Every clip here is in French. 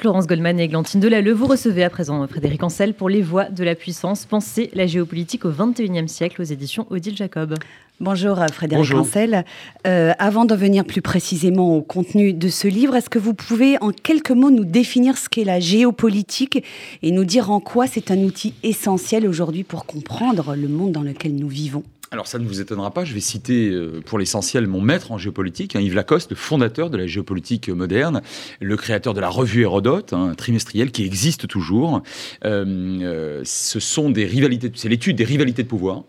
Florence Goldman et Églantine Delalleux, vous recevez à présent Frédéric Ancel pour Les Voix de la Puissance, penser la géopolitique au XXIe siècle aux éditions Odile Jacob. Bonjour euh, Frédéric Ancel. Euh, avant d'en venir plus précisément au contenu de ce livre, est-ce que vous pouvez en quelques mots nous définir ce qu'est la géopolitique et nous dire en quoi c'est un outil essentiel aujourd'hui pour comprendre le monde dans lequel nous vivons? Alors ça ne vous étonnera pas, je vais citer euh, pour l'essentiel mon maître en géopolitique, hein, Yves Lacoste, le fondateur de la géopolitique moderne, le créateur de la revue Hérodote, un hein, trimestriel qui existe toujours. Euh, euh, ce sont des rivalités, c'est l'étude des rivalités de pouvoir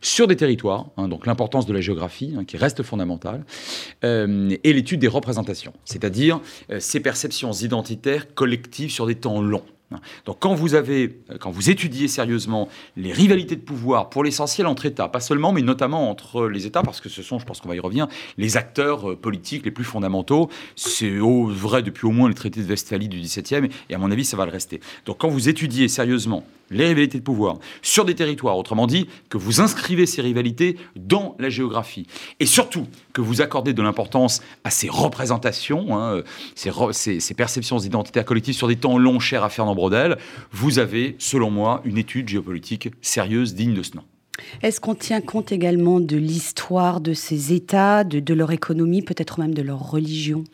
sur des territoires, hein, donc l'importance de la géographie qui reste fondamentale, et l'étude des représentations, c'est-à-dire ces perceptions identitaires collectives sur des temps longs. Donc quand vous avez, quand vous étudiez sérieusement les rivalités de pouvoir, pour l'essentiel entre États, pas seulement, mais notamment entre les États, parce que ce sont, je pense qu'on va y revenir, les acteurs euh, politiques les plus fondamentaux. C'est vrai depuis au moins le traité de Westphalie du XVIIe, et à mon avis, ça va le rester. Donc quand vous étudiez sérieusement les rivalités de pouvoir sur des territoires, autrement dit, que vous inscrivez ces rivalités dans la géographie, et surtout que vous accordez de l'importance à ces représentations, hein, ces, perceptions identitaires collectives sur des temps longs, chers à Fernand Brodel, vous avez, selon moi, une étude géopolitique sérieuse, digne de ce nom. Est-ce qu'on tient compte également de l'histoire de ces États, de, leur économie, peut-être même de leur religion?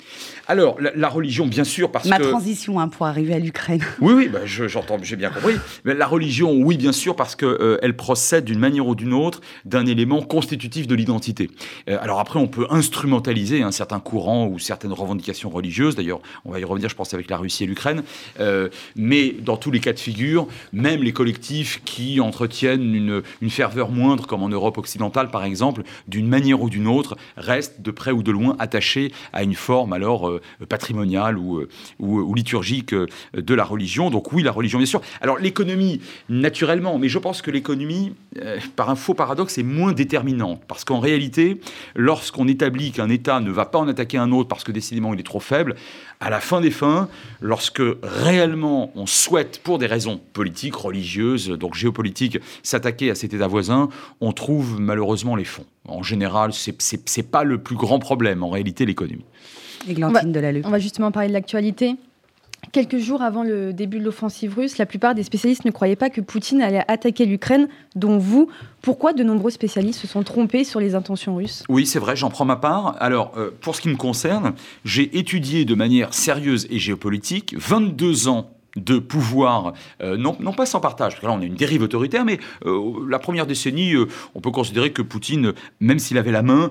Alors, la, religion, bien sûr, parce Ma que... Ma transition hein, pour arriver à l'Ukraine. Oui, oui, bah, j'entends, j'ai bien compris. Mais la religion, oui, bien sûr, parce qu'elle euh, procède d'une manière ou d'une autre d'un élément constitutif de l'identité. Euh, alors après, on peut instrumentaliser un certain courant ou certaines revendications religieuses. D'ailleurs, on va y revenir, je pense, avec la Russie et l'Ukraine. Euh, mais dans tous les cas de figure, même les collectifs qui entretiennent une, une ferveur moindre, comme en Europe occidentale par exemple, d'une manière ou d'une autre, reste de près ou de loin attaché à une forme alors euh, patrimoniale ou, euh, liturgique euh, de la religion. Donc oui, la religion bien sûr. Alors l'économie, naturellement, mais je pense que l'économie, par un faux paradoxe, est moins déterminante. Parce qu'en réalité, lorsqu'on établit qu'un État ne va pas en attaquer un autre parce que décidément il est trop faible, à la fin des fins, lorsque réellement on souhaite, pour des raisons politiques, religieuses, donc géopolitiques, s'attaquer à cet État voisin, on trouve malheureusement les fonds. En général, ce n'est pas le plus grand problème, en réalité, l'économie. Églantine de la On va justement parler de l'actualité. Quelques jours avant le début de l'offensive russe, la plupart des spécialistes ne croyaient pas que Poutine allait attaquer l'Ukraine, dont vous. Pourquoi de nombreux spécialistes se sont trompés sur les intentions russes? Oui, c'est vrai, j'en prends ma part. Alors, euh, pour ce qui me concerne, j'ai étudié de manière sérieuse et géopolitique 22 ans de pouvoir, euh, non, pas sans partage, parce que là on a une dérive autoritaire, mais euh, la première décennie, on peut considérer que Poutine, même s'il avait la main,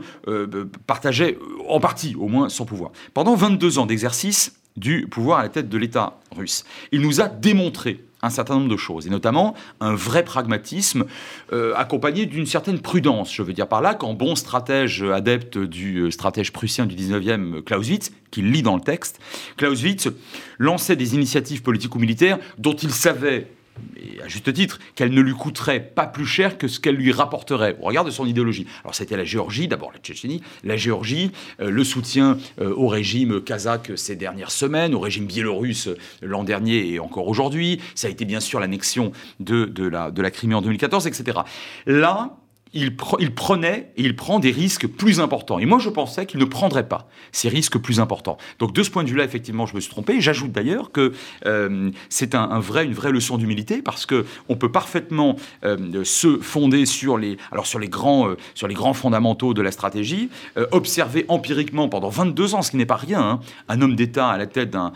partageait en partie au moins son pouvoir. Pendant 22 ans d'exercice, du pouvoir à la tête de l'État russe. Il nous a démontré un certain nombre de choses, et notamment un vrai pragmatisme euh, accompagné d'une certaine prudence. Je veux dire par là qu'en bon stratège adepte du euh, stratège prussien du 19e Clausewitz, qu'il lit dans le texte, Clausewitz lançait des initiatives politiques ou militaires dont il savait et à juste titre, qu'elle ne lui coûterait pas plus cher que ce qu'elle lui rapporterait au regard de son idéologie. Alors c'était la Géorgie, d'abord la Tchétchénie, la Géorgie, euh, le soutien euh, au régime kazakh ces dernières semaines, au régime biélorusse euh, l'an dernier et encore aujourd'hui, ça a été bien sûr l'annexion de, la, de la Crimée en 2014, etc. Là, il, prenait et il prend des risques plus importants. Et moi, je pensais qu'il ne prendrait pas ces risques plus importants. Donc, de ce point de vue-là, effectivement, je me suis trompé. J'ajoute d'ailleurs que euh, c'est un, une vraie leçon d'humilité parce que on peut parfaitement euh, se fonder sur les, alors sur les grands, euh, les grands fondamentaux de la stratégie, observer empiriquement pendant 22 ans, ce qui n'est pas rien, hein, un homme d'État à la tête d'un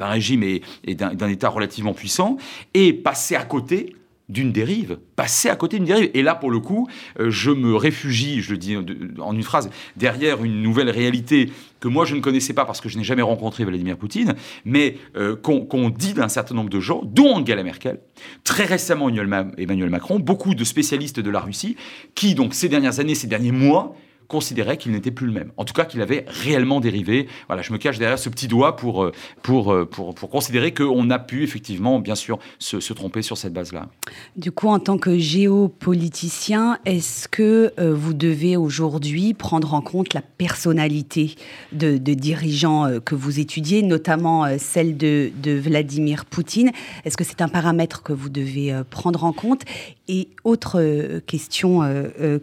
régime et d'un État relativement puissant, et passer à côté d'une dérive, passer à côté d'une dérive. Et là, pour le coup, euh, je me réfugie, je le dis en une phrase, derrière une nouvelle réalité que moi je ne connaissais pas parce que je n'ai jamais rencontré Vladimir Poutine, mais euh, qu'on dit d'un certain nombre de gens, dont Angela Merkel, très récemment Emmanuel Macron, beaucoup de spécialistes de la Russie, qui donc ces dernières années, ces derniers mois, considérait qu'il n'était plus le même. En tout cas, qu'il avait réellement dérivé. Voilà, je me cache derrière ce petit doigt pour, euh, pour, euh, pour, pour considérer qu'on a pu effectivement, bien sûr, se, tromper sur cette base-là. Du coup, en tant que géopoliticien, est-ce que euh, vous devez aujourd'hui prendre en compte la personnalité de, dirigeants que vous étudiez, notamment celle de Vladimir Poutine? Est-ce que c'est un paramètre que vous devez prendre en compte? Et autre question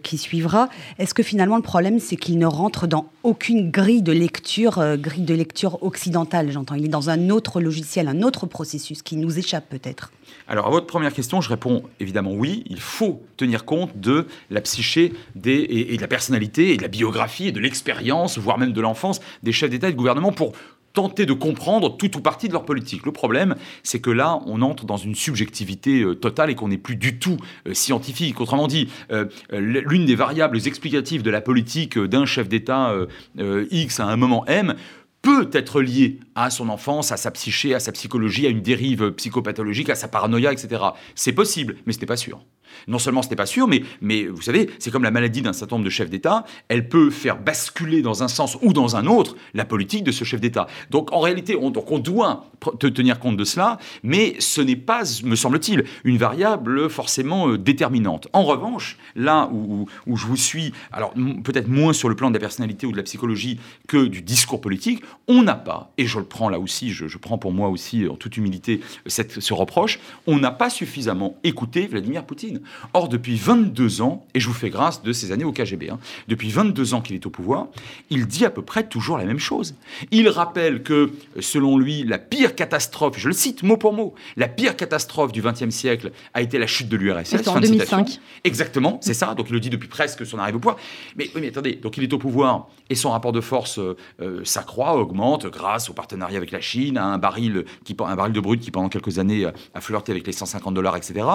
qui suivra, est-ce que finalement le problème problème, c'est qu'il ne rentre dans aucune grille de lecture, euh, grille de lecture occidentale, j'entends. Il est dans un autre logiciel, un autre processus qui nous échappe peut-être. Alors, à votre première question, je réponds évidemment oui. Il faut tenir compte de la psyché et, et de la personnalité et de la biographie et de l'expérience, voire même de l'enfance des chefs d'État et de gouvernement pour tenter de comprendre tout ou partie de leur politique. Le problème, c'est que là, on entre dans une subjectivité euh, totale et qu'on n'est plus du tout euh, scientifique. Autrement dit, euh, l'une des variables explicatives de la politique d'un chef d'État X à un moment M peut être liée à son enfance, à sa psyché, à sa psychologie, à une dérive psychopathologique, à sa paranoïa, etc. C'est possible, mais ce n'est pas sûr. Non seulement ce n'est pas sûr, mais, vous savez, c'est comme la maladie d'un certain nombre de chefs d'État, elle peut faire basculer dans un sens ou dans un autre la politique de ce chef d'État. Donc en réalité, on, doit tenir compte de cela, mais ce n'est pas, me semble-t-il, une variable forcément euh, déterminante. En revanche, là où, je vous suis, alors peut-être moins sur le plan de la personnalité ou de la psychologie que du discours politique, on n'a pas, et je le prends là aussi, je, prends pour moi aussi en toute humilité ce reproche, on n'a pas suffisamment écouté Vladimir Poutine. Or, depuis 22 ans, et je vous fais grâce de ces années au KGB, hein, depuis 22 ans qu'il est au pouvoir, il dit à peu près toujours la même chose. Il rappelle que, selon lui, la pire catastrophe, je le cite mot pour mot, la pire catastrophe du XXe siècle a été la chute de l'URSS. en 2005. Exactement, c'est ça. Donc il le dit depuis presque son arrivée au pouvoir. Mais oui, mais attendez, donc il est au pouvoir et son rapport de force euh, euh, s'accroît, augmente grâce au partenariat avec la Chine, à un baril, qui, un baril de brut qui pendant quelques années a flirté avec les 150 dollars, etc.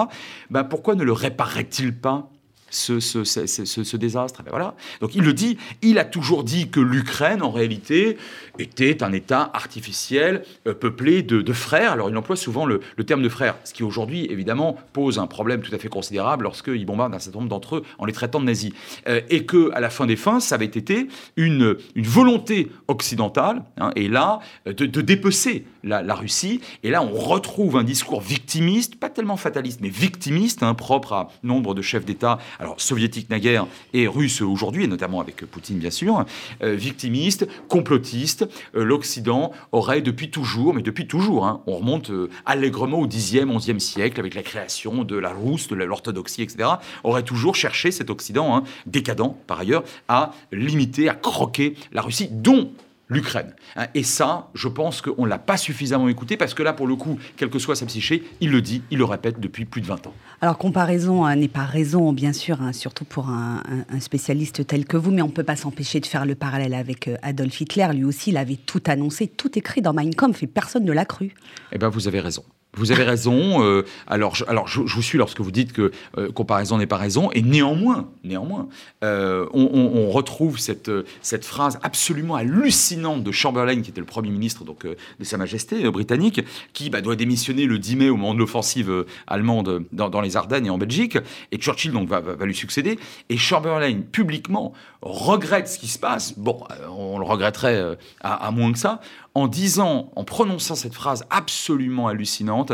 Ben, pourquoi ne le réparerait-il pas ce, désastre. Ben voilà. Donc il le dit, il a toujours dit que l'Ukraine, en réalité, était un État artificiel, euh, peuplé de, frères. Alors il emploie souvent le, terme de frères, ce qui aujourd'hui, évidemment, pose un problème tout à fait considérable lorsqu'il bombarde un certain nombre d'entre eux en les traitant de nazis. Euh, et que, à la fin des fins, ça avait été une, volonté occidentale, hein, et là, de, de dépecer la, la, Russie. Et là, on retrouve un discours victimiste, pas tellement fataliste, mais victimiste, hein, propre à nombre de chefs d'État alors soviétique naguère et russe aujourd'hui, et notamment avec Poutine bien sûr, euh, victimiste, complotiste. Euh, L'Occident aurait depuis toujours, mais depuis toujours, hein, on remonte euh, allègrement au 10e, 11e siècle avec la création de la Rousse, de l'orthodoxie, etc., aurait toujours cherché cet Occident, hein, décadent par ailleurs, à limiter, à croquer la Russie, dont l'Ukraine. Hein, et ça, je pense qu'on ne l'a pas suffisamment écouté parce que là, pour le coup, quelle que soit sa psyché, il le dit, il le répète depuis plus de 20 ans. Alors, comparaison hein, n'est pas raison, bien sûr, hein, surtout pour un, spécialiste tel que vous, mais on ne peut pas s'empêcher de faire le parallèle avec euh, Adolf Hitler. Lui aussi, il avait tout annoncé, tout écrit dans Mein Kampf et personne ne l'a cru. Eh bien, vous avez raison. Vous avez raison. Euh, alors, je, alors je, vous suis lorsque vous dites que euh, comparaison n'est pas raison. Et néanmoins, néanmoins, euh, on, retrouve cette, cette phrase absolument hallucinante de Chamberlain, qui était le premier ministre donc de Sa Majesté britannique, qui bah, doit démissionner le 10 mai au moment de l'offensive allemande dans, les Ardennes et en Belgique. Et Churchill donc va, va, lui succéder. Et Chamberlain publiquement regrette ce qui se passe. Bon, on le regretterait à, à moins que ça en disant, en prononçant cette phrase absolument hallucinante,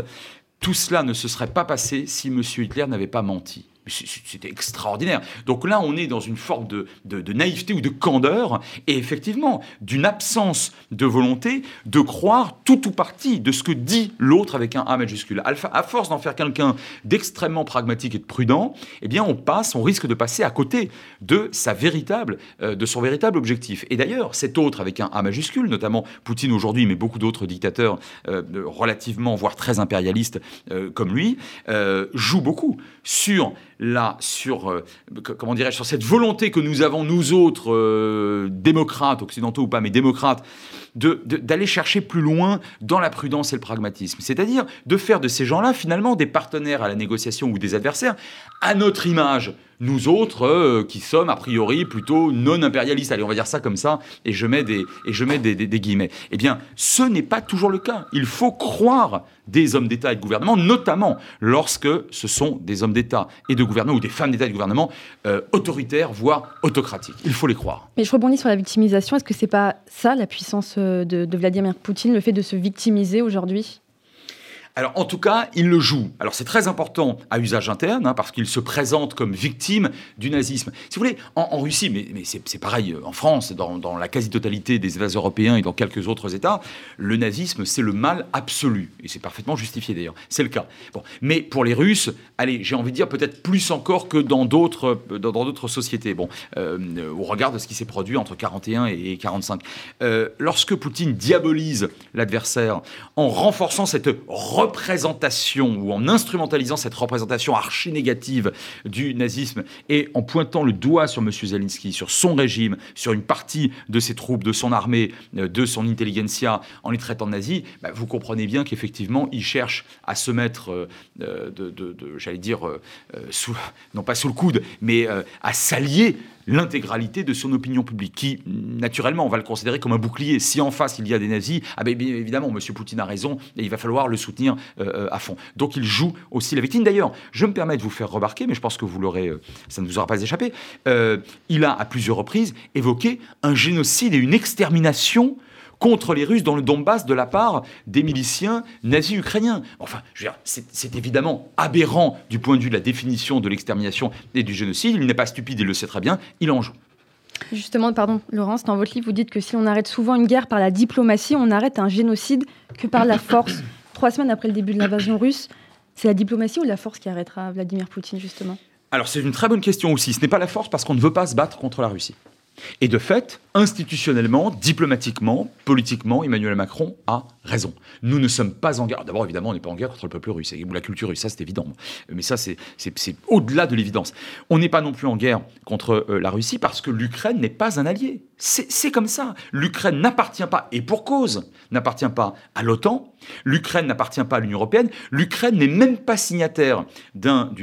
tout cela ne se serait pas passé si M. Hitler n'avait pas menti. C'était extraordinaire. Donc là, on est dans une forme de, naïveté ou de candeur, et effectivement, d'une absence de volonté de croire tout ou partie de ce que dit l'autre avec un A majuscule. À force d'en faire quelqu'un d'extrêmement pragmatique et de prudent, eh bien, on passe, on risque de passer à côté de sa véritable, euh, de son véritable objectif. Et d'ailleurs, cet autre avec un A majuscule, notamment Poutine aujourd'hui, mais beaucoup d'autres dictateurs euh, relativement, voire très impérialistes euh, comme lui, joue beaucoup sur là sur, euh, comment dirais sur cette volonté que nous avons, nous autres, euh, démocrates, occidentaux ou pas, mais démocrates, d'aller chercher plus loin dans la prudence et le pragmatisme. C'est-à-dire de faire de ces gens-là, finalement, des partenaires à la négociation ou des adversaires à notre image nous autres, euh, qui sommes a priori plutôt non impérialistes, allez, on va dire ça comme ça, et je mets des, et je mets des, guillemets. Eh bien, ce n'est pas toujours le cas. Il faut croire des hommes d'État et de gouvernement, notamment lorsque ce sont des hommes d'État et de gouvernement ou des femmes d'État et de gouvernement euh, autoritaires, voire autocratiques. Il faut les croire. Mais je rebondis sur la victimisation. Est-ce que c'est pas ça la puissance euh, de Vladimir Poutine, le fait de se victimiser aujourd'hui? Alors, en tout cas, il le joue. Alors, c'est très important à usage interne, hein, parce qu'il se présente comme victime du nazisme. Si vous voulez, en, Russie, mais, c'est pareil euh, en France, dans, la quasi-totalité des États européens et dans quelques autres États, le nazisme, c'est le mal absolu. Et c'est parfaitement justifié d'ailleurs. C'est le cas. Bon. Mais pour les Russes, allez, j'ai envie de dire peut-être plus encore que dans d'autres dans d'autres sociétés. Bon, euh, au regard de ce qui s'est produit entre 41 et 45. Euh, lorsque Poutine diabolise l'adversaire en renforçant cette représentation ou en instrumentalisant cette représentation archi négative du nazisme et en pointant le doigt sur M. Zelensky, sur son régime, sur une partie de ses troupes, de son armée, euh, de son intelligentsia, en les traitant de nazis, bah, vous comprenez bien qu'effectivement, il cherche à se mettre, euh, de, j'allais dire, euh, non pas sous le coude, mais à s'allier l'intégralité de son opinion publique, qui, naturellement, on va le considérer comme un bouclier. Si en face, il y a des nazis, ah ben, bien évidemment, M. Poutine a raison, et il va falloir le soutenir euh, à fond. Donc il joue aussi la victime. D'ailleurs, je me permets de vous faire remarquer, mais je pense que vous l'aurez, euh, ça ne vous aura pas échappé, euh, il a à plusieurs reprises évoqué un génocide et une extermination contre les Russes dans le Donbass de la part des miliciens nazis ukrainiens. Enfin, c'est évidemment aberrant du point de vue de la définition de l'extermination et du génocide. Il n'est pas stupide, il le sait très bien, il en joue. Justement, pardon, Laurence, dans votre livre, vous dites que si on arrête souvent une guerre par la diplomatie, on arrête un génocide que par la force. Trois semaines après le début de l'invasion russe, c'est la diplomatie ou la force qui arrêtera Vladimir Poutine, justement? Alors, c'est une très bonne question aussi. Ce n'est pas la force parce qu'on ne veut pas se battre contre la Russie. Et de fait, institutionnellement, diplomatiquement, politiquement, Emmanuel Macron a raison. Nous ne sommes pas en guerre. D'abord, évidemment, on n'est pas en guerre contre le peuple russe ou la culture russe, ça c'est évident. Mais ça, c'est au-delà de l'évidence. On n'est pas non plus en guerre contre euh, la Russie parce que l'Ukraine n'est pas un allié. C'est comme ça. L'Ukraine n'appartient pas, et pour cause, n'appartient pas à l'OTAN. L'Ukraine n'appartient pas à l'Union européenne. L'Ukraine n'est même pas signataire d'un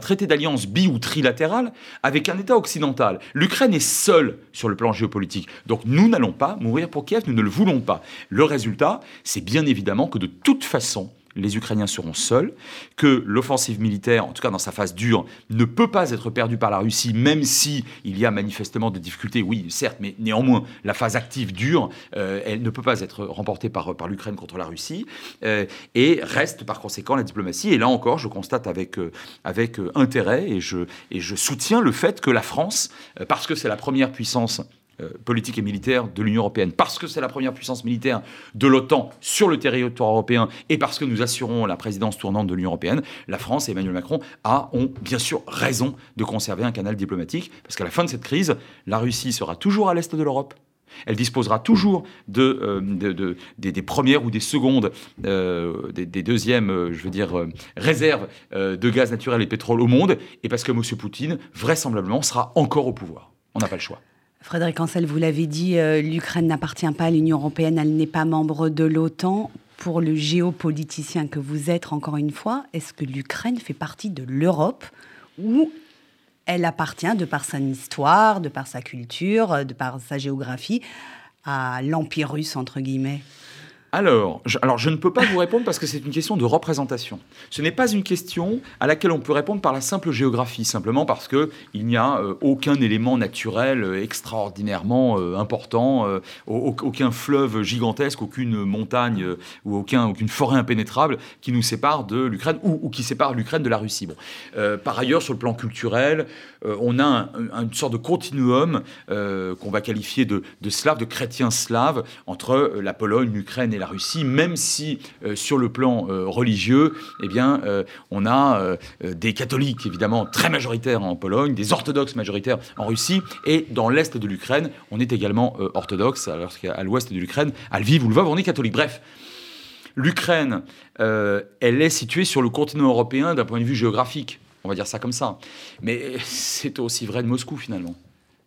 traité d'alliance bi ou trilatéral avec un État occidental. L'Ukraine est seule sur le plan géopolitique. Donc nous n'allons pas mourir pour Kiev, nous ne le voulons pas. Le résultat, c'est bien évidemment que de toute façon, les Ukrainiens seront seuls, que l'offensive militaire, en tout cas dans sa phase dure, ne peut pas être perdue par la Russie, même si il y a manifestement des difficultés, oui, certes, mais néanmoins, la phase active dure, euh, elle ne peut pas être remportée par, par l'Ukraine contre la Russie, euh, et reste par conséquent la diplomatie. Et là encore, je constate avec, euh, avec intérêt, et je, et je soutiens le fait que la France, parce que c'est la première puissance politique et militaire de l'Union européenne, parce que c'est la première puissance militaire de l'OTAN sur le territoire européen et parce que nous assurons la présidence tournante de l'Union européenne, la France et Emmanuel Macron ont bien sûr raison de conserver un canal diplomatique, parce qu'à la fin de cette crise, la Russie sera toujours à l'est de l'Europe. Elle disposera toujours de, euh, des, premières ou des secondes, euh, des, deuxièmes, je veux dire, réserves de gaz naturel et pétrole au monde, et parce que M. Poutine, vraisemblablement, sera encore au pouvoir. On n'a pas le choix. Frédéric Ancel, vous l'avez dit, euh, l'Ukraine n'appartient pas à l'Union européenne, elle n'est pas membre de l'OTAN. Pour le géopoliticien que vous êtes, encore une fois, est-ce que l'Ukraine fait partie de l'Europe ou elle appartient, de par son histoire, de par sa culture, de par sa géographie, à l'Empire russe, entre guillemets? Alors je, alors, je ne peux pas vous répondre parce que c'est une question de représentation. Ce n'est pas une question à laquelle on peut répondre par la simple géographie, simplement parce qu'il n'y a euh, aucun élément naturel euh, extraordinairement euh, important, aucun fleuve gigantesque, aucune montagne ou aucun, aucune forêt impénétrable qui nous sépare de l'Ukraine ou, qui sépare l'Ukraine de la Russie. Bon. par ailleurs, sur le plan culturel, on a une sorte de continuum qu'on va qualifier de, slave, de chrétiens slaves entre la Pologne, l'Ukraine et la Russie, même si euh, sur le plan euh, religieux, eh bien, euh, on a des catholiques évidemment très majoritaires en Pologne, des orthodoxes majoritaires en Russie, et dans l'est de l'Ukraine, on est également orthodoxe, alors qu'à l'ouest de l'Ukraine, à Lviv ou Lvov, on est catholique. Bref. L'Ukraine, elle est située sur le continent européen d'un point de vue géographique, on va dire ça comme ça. Mais c'est aussi vrai de Moscou finalement.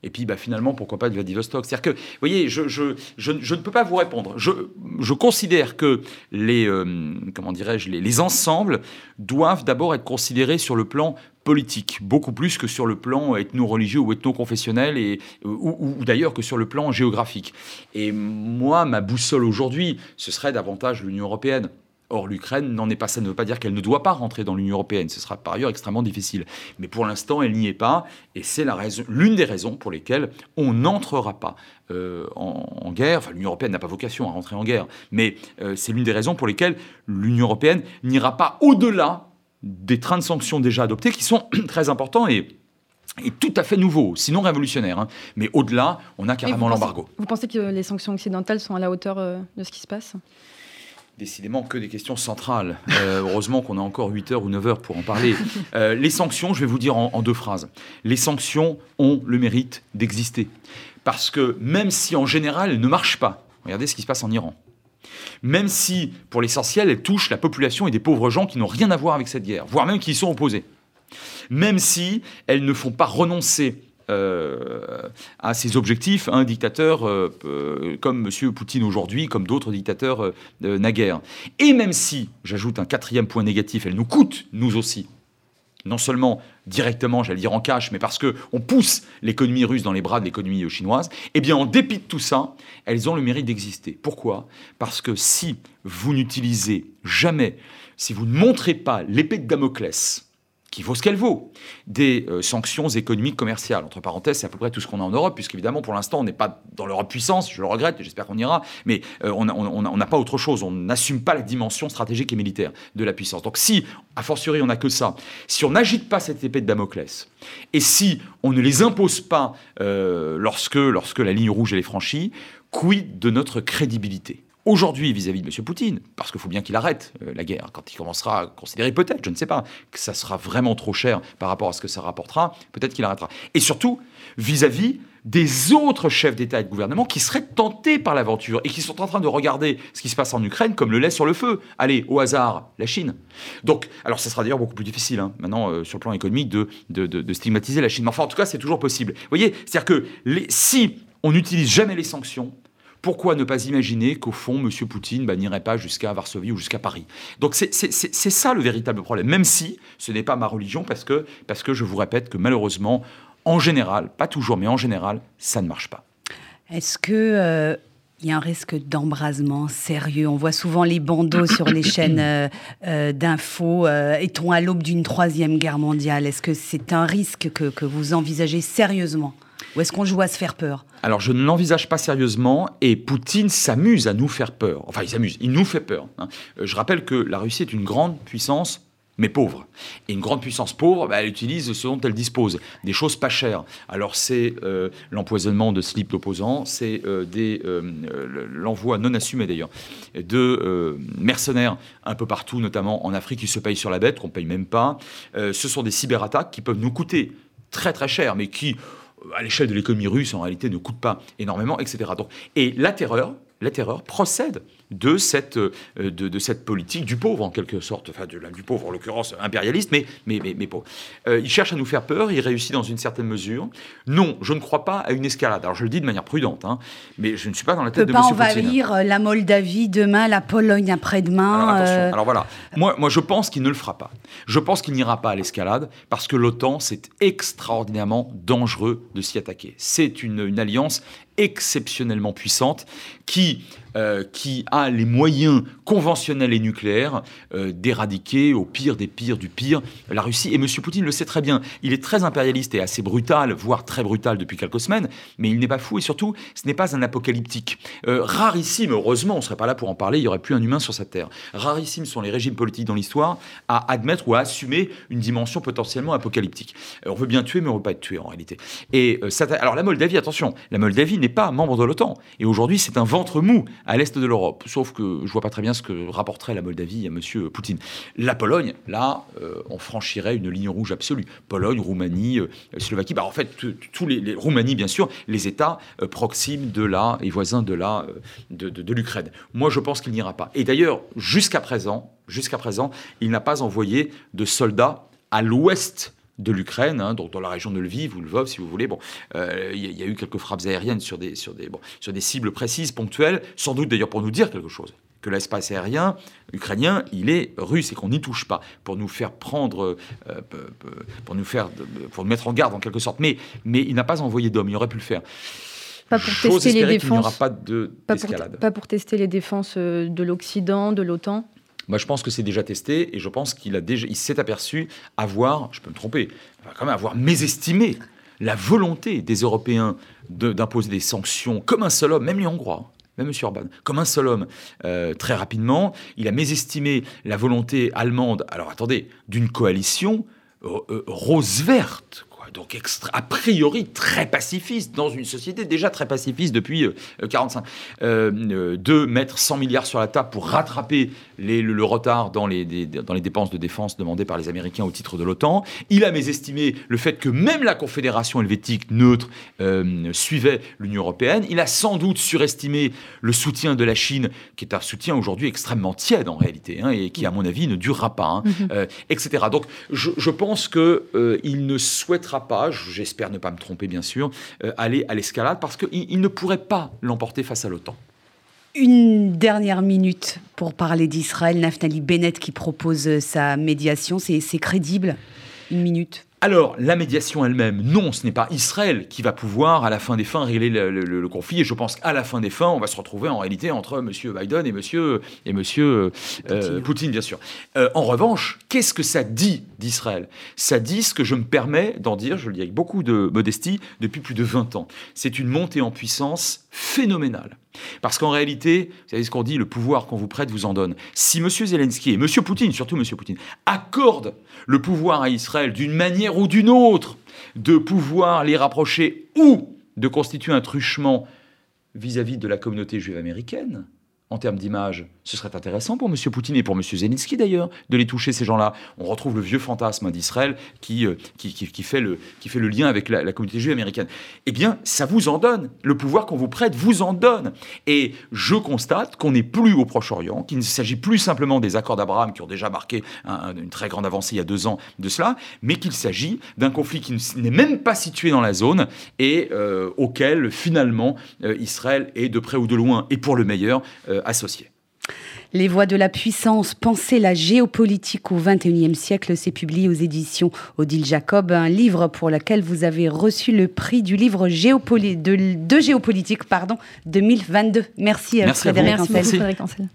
Et puis, bah, finalement, pourquoi pas de Vladivostok C'est-à-dire que, vous voyez, je, je, je, ne peux pas vous répondre. Je, je considère que les, euh, comment dirais-je, les, les, ensembles doivent d'abord être considérés sur le plan politique, beaucoup plus que sur le plan ethno-religieux ou ethno-confessionnel, et, ou, ou d'ailleurs que sur le plan géographique. Et moi, ma boussole aujourd'hui, ce serait davantage l'Union européenne Or, l'Ukraine n'en est pas. Ça ne veut pas dire qu'elle ne doit pas rentrer dans l'Union européenne. Ce sera par ailleurs extrêmement difficile. Mais pour l'instant, elle n'y est pas. Et c'est l'une des raisons pour lesquelles on n'entrera pas euh, en, guerre. Enfin, l'Union européenne n'a pas vocation à rentrer en guerre. Mais euh, c'est l'une des raisons pour lesquelles l'Union européenne n'ira pas au-delà des trains de sanctions déjà adoptés, qui sont très importants et tout à fait nouveaux, sinon révolutionnaires. Hein. Mais au-delà, on a carrément l'embargo. Vous pensez que les sanctions occidentales sont à la hauteur euh, de ce qui se passe? Décidément que des questions centrales. Euh, heureusement qu'on a encore 8 heures ou 9 heures pour en parler. Euh, les sanctions, je vais vous dire en, deux phrases. Les sanctions ont le mérite d'exister. Parce que même si en général elles ne marchent pas, regardez ce qui se passe en Iran. Même si, pour l'essentiel, elles touchent la population et des pauvres gens qui n'ont rien à voir avec cette guerre, voire même qui y sont opposés. Même si elles ne font pas renoncer à ses objectifs un dictateur euh, euh, comme M. Poutine aujourd'hui, comme d'autres dictateurs naguère. Et même si, j'ajoute un quatrième point négatif, elle nous coûte, nous aussi, non seulement directement, j'allais dire en cash, mais parce qu'on pousse l'économie russe dans les bras de l'économie chinoise, eh bien, en dépit de tout ça, elles ont le mérite d'exister. Pourquoi? Parce que si vous n'utilisez jamais, si vous ne montrez pas l'épée de Damoclès, qui vaut ce qu'elle vaut, des euh, sanctions économiques commerciales. Entre parenthèses, c'est à peu près tout ce qu'on a en Europe, puisqu'évidemment, pour l'instant, on n'est pas dans l'Europe puissance, je le regrette, et j'espère qu'on ira, mais euh, on n'a pas autre chose, on n'assume pas la dimension stratégique et militaire de la puissance. Donc si, a fortiori, on n'a que ça, si on n'agite pas cette épée de Damoclès, et si on ne les impose pas euh, lorsque, lorsque la ligne rouge est franchie, quid de notre crédibilité? Aujourd'hui vis-à-vis de M. Poutine, parce qu'il faut bien qu'il arrête euh, la guerre, quand il commencera à considérer peut-être, je ne sais pas, que ça sera vraiment trop cher par rapport à ce que ça rapportera, peut-être qu'il arrêtera. Et surtout, vis-à-vis des autres chefs d'État et de gouvernement qui seraient tentés par l'aventure et qui sont en train de regarder ce qui se passe en Ukraine comme le lait sur le feu. Allez, au hasard, la Chine. Donc, alors ça sera d'ailleurs beaucoup plus difficile hein, maintenant euh, sur le plan économique de, stigmatiser la Chine. Mais enfin, en tout cas, c'est toujours possible. Vous voyez, c'est-à-dire que si on n'utilise jamais les sanctions, pourquoi ne pas imaginer qu'au fond, M. Poutine bah, n'irait pas jusqu'à Varsovie ou jusqu'à Paris? Donc c'est ça le véritable problème, même si ce n'est pas ma religion, parce que, parce que je vous répète que malheureusement, en général, pas toujours, mais en général, ça ne marche pas. Est-ce que... Euh, il y a un risque d'embrasement sérieux? On voit souvent les bandeaux sur les chaînes euh, euh, d'infos. Est-on à l'aube d'une troisième guerre mondiale? Est-ce que c'est un risque que, que vous envisagez sérieusement? Ou est-ce qu'on joue à se faire peur Alors, je ne l'envisage pas sérieusement et Poutine s'amuse à nous faire peur. Enfin, il s'amuse, il nous fait peur. Hein. Euh, je rappelle que la Russie est une grande puissance mais pauvre. Et une grande puissance pauvre, bah, elle utilise ce dont elle dispose, des choses pas chères. Alors c'est euh, l'empoisonnement de slips d'opposants, c'est euh, l'envoi non assumé d'ailleurs de mercenaires un peu partout, notamment en Afrique, qui se payent sur la bête, qu'on paye même pas. ce sont des cyberattaques qui peuvent nous coûter très très cher, mais qui à l'échelle de l'économie russe, en réalité, ne coûte pas énormément, etc. Donc, et la terreur, la terreur procède de cette, euh, de, cette politique du pauvre, en quelque sorte, enfin de, du pauvre en l'occurrence impérialiste, mais, mais, mais, pauvre. Euh, il cherche à nous faire peur, il réussit dans une certaine mesure. Non, je ne crois pas à une escalade. Alors je le dis de manière prudente, hein, mais je ne suis pas dans la tête de pas M. Poutine. Va lire la Moldavie demain, la Pologne après-demain. Alors, euh. Alors voilà, moi, moi je pense qu'il ne le fera pas. Je pense qu'il n'ira pas à l'escalade parce que l'OTAN, c'est extraordinairement dangereux de s'y attaquer. C'est une, une alliance exceptionnellement puissante qui euh, qui a les moyens conventionnels et nucléaires euh, d'éradiquer au pire des pires du pire la Russie. Et M. Poutine le sait très bien. Il est très impérialiste et assez brutal, voire très brutal depuis quelques semaines, mais il n'est pas fou et surtout, ce n'est pas un apocalyptique. Euh, rarissime, heureusement, on ne serait pas là pour en parler, il n'y aurait plus un humain sur cette terre. Rarissime sont les régimes politiques dans l'histoire à admettre ou à assumer une dimension potentiellement apocalyptique. on veut bien tuer, mais on ne veut pas être tué en réalité. Et alors la Moldavie, attention, la Moldavie n'est pas membre de l'OTAN. Et aujourd'hui, c'est un ventre mou à l'est de l'Europe. Sauf que je vois pas très bien ce que rapporterait la Moldavie à M. Poutine. La Pologne, là, euh, on franchirait une ligne rouge absolue. Pologne, Roumanie, euh, Slovaquie. Bah, en fait, tous les, les, Roumanie, bien sûr, les États euh, proximes de la et voisins de la de, de l'Ukraine. Moi, je pense qu'il n'ira pas. Et d'ailleurs, jusqu'à présent, jusqu'à présent, il n'a pas envoyé de soldats à l'ouest de l'Ukraine, hein, donc dans la région de Lviv ou Lvov, si vous voulez. Bon, euh, il y, a eu quelques frappes aériennes sur des, sur des, bon, sur des cibles précises, ponctuelles, sans doute d'ailleurs pour nous dire quelque chose. Que l'espace aérien ukrainien, il est russe et qu'on n'y touche pas pour nous faire prendre, euh, pour nous faire, pour nous mettre en garde en quelque sorte. Mais, mais il n'a pas envoyé d'hommes. Il aurait pu le faire. Pas pour tester les défenses. Pas, de, pas, pour, pas pour tester les défenses euh, de l'Occident, de l'OTAN Je pense que c'est déjà testé et je pense qu'il s'est aperçu avoir, je peux me tromper, même avoir mésestimé la volonté des Européens d'imposer des sanctions comme un seul homme, même les Hongrois, même M. Orban, comme un seul homme, euh, très rapidement. Il a mésestimé la volonté allemande, alors attendez, d'une coalition euh, euh, rose-verte, donc extra, a priori très pacifiste dans une société déjà très pacifiste depuis 1945. Euh, 45. Euh, de mettre 100 milliards sur la table pour rattraper le, retard dans les, dans les dépenses de défense demandées par les Américains au titre de l'OTAN. Il a mésestimé le fait que même la Confédération helvétique neutre euh, suivait l'Union européenne. Il a sans doute surestimé le soutien de la Chine, qui est un soutien aujourd'hui extrêmement tiède en réalité, hein, et qui à mon avis ne durera pas, hein, mm-hmm. etc. Donc je, je pense qu'il ne souhaitera pas, j'espère ne pas me tromper bien sûr, euh, aller à l'escalade parce qu'il ne pourrait pas l'emporter face à l'OTAN. Une dernière minute pour parler d'Israël. Naftali Bennett qui propose sa médiation, c'est crédible? Une minute alors, la médiation elle-même, non, ce n'est pas Israël qui va pouvoir, à la fin des fins, régler le, conflit. Et je pense qu'à la fin des fins, on va se retrouver en réalité entre M. Biden et M. Et monsieur, euh, Poutine. bien sûr. Euh, en revanche, qu'est-ce que ça dit d'Israël Ça dit ce que je me permets d'en dire, je le dis avec beaucoup de modestie, depuis plus de 20 ans. C'est une montée en puissance phénoménale. Parce qu'en réalité, vous savez ce qu'on dit, le pouvoir qu'on vous prête vous en donne. Si M. Zelensky et M. Poutine, surtout M. Poutine, accordent le pouvoir à Israël d'une manière ou d'une autre, de pouvoir les rapprocher ou de constituer un truchement vis-à-vis -vis de la communauté juive américaine, en termes d'image, ce serait intéressant pour M. Poutine et pour M. Zelensky d'ailleurs de les toucher, ces gens-là. On retrouve le vieux fantasme d'Israël qui, euh, qui, fait le, qui fait le lien avec la, communauté juive américaine. Eh bien, ça vous en donne. Le pouvoir qu'on vous prête vous en donne. Et je constate qu'on n'est plus au Proche-Orient, qu'il ne s'agit plus simplement des accords d'Abraham qui ont déjà marqué une très grande avancée il y a deux ans de cela, mais qu'il s'agit d'un conflit qui n'est même pas situé dans la zone et euh, auquel finalement euh, Israël est de près ou de loin, et pour le meilleur, associés. Les voix de la puissance, penser la géopolitique au XXIe siècle, c'est publié aux éditions Odile Jacob, un livre pour lequel vous avez reçu le prix du livre de, géopolitique pardon, 2022. Merci, Merci Frédéric Ancel.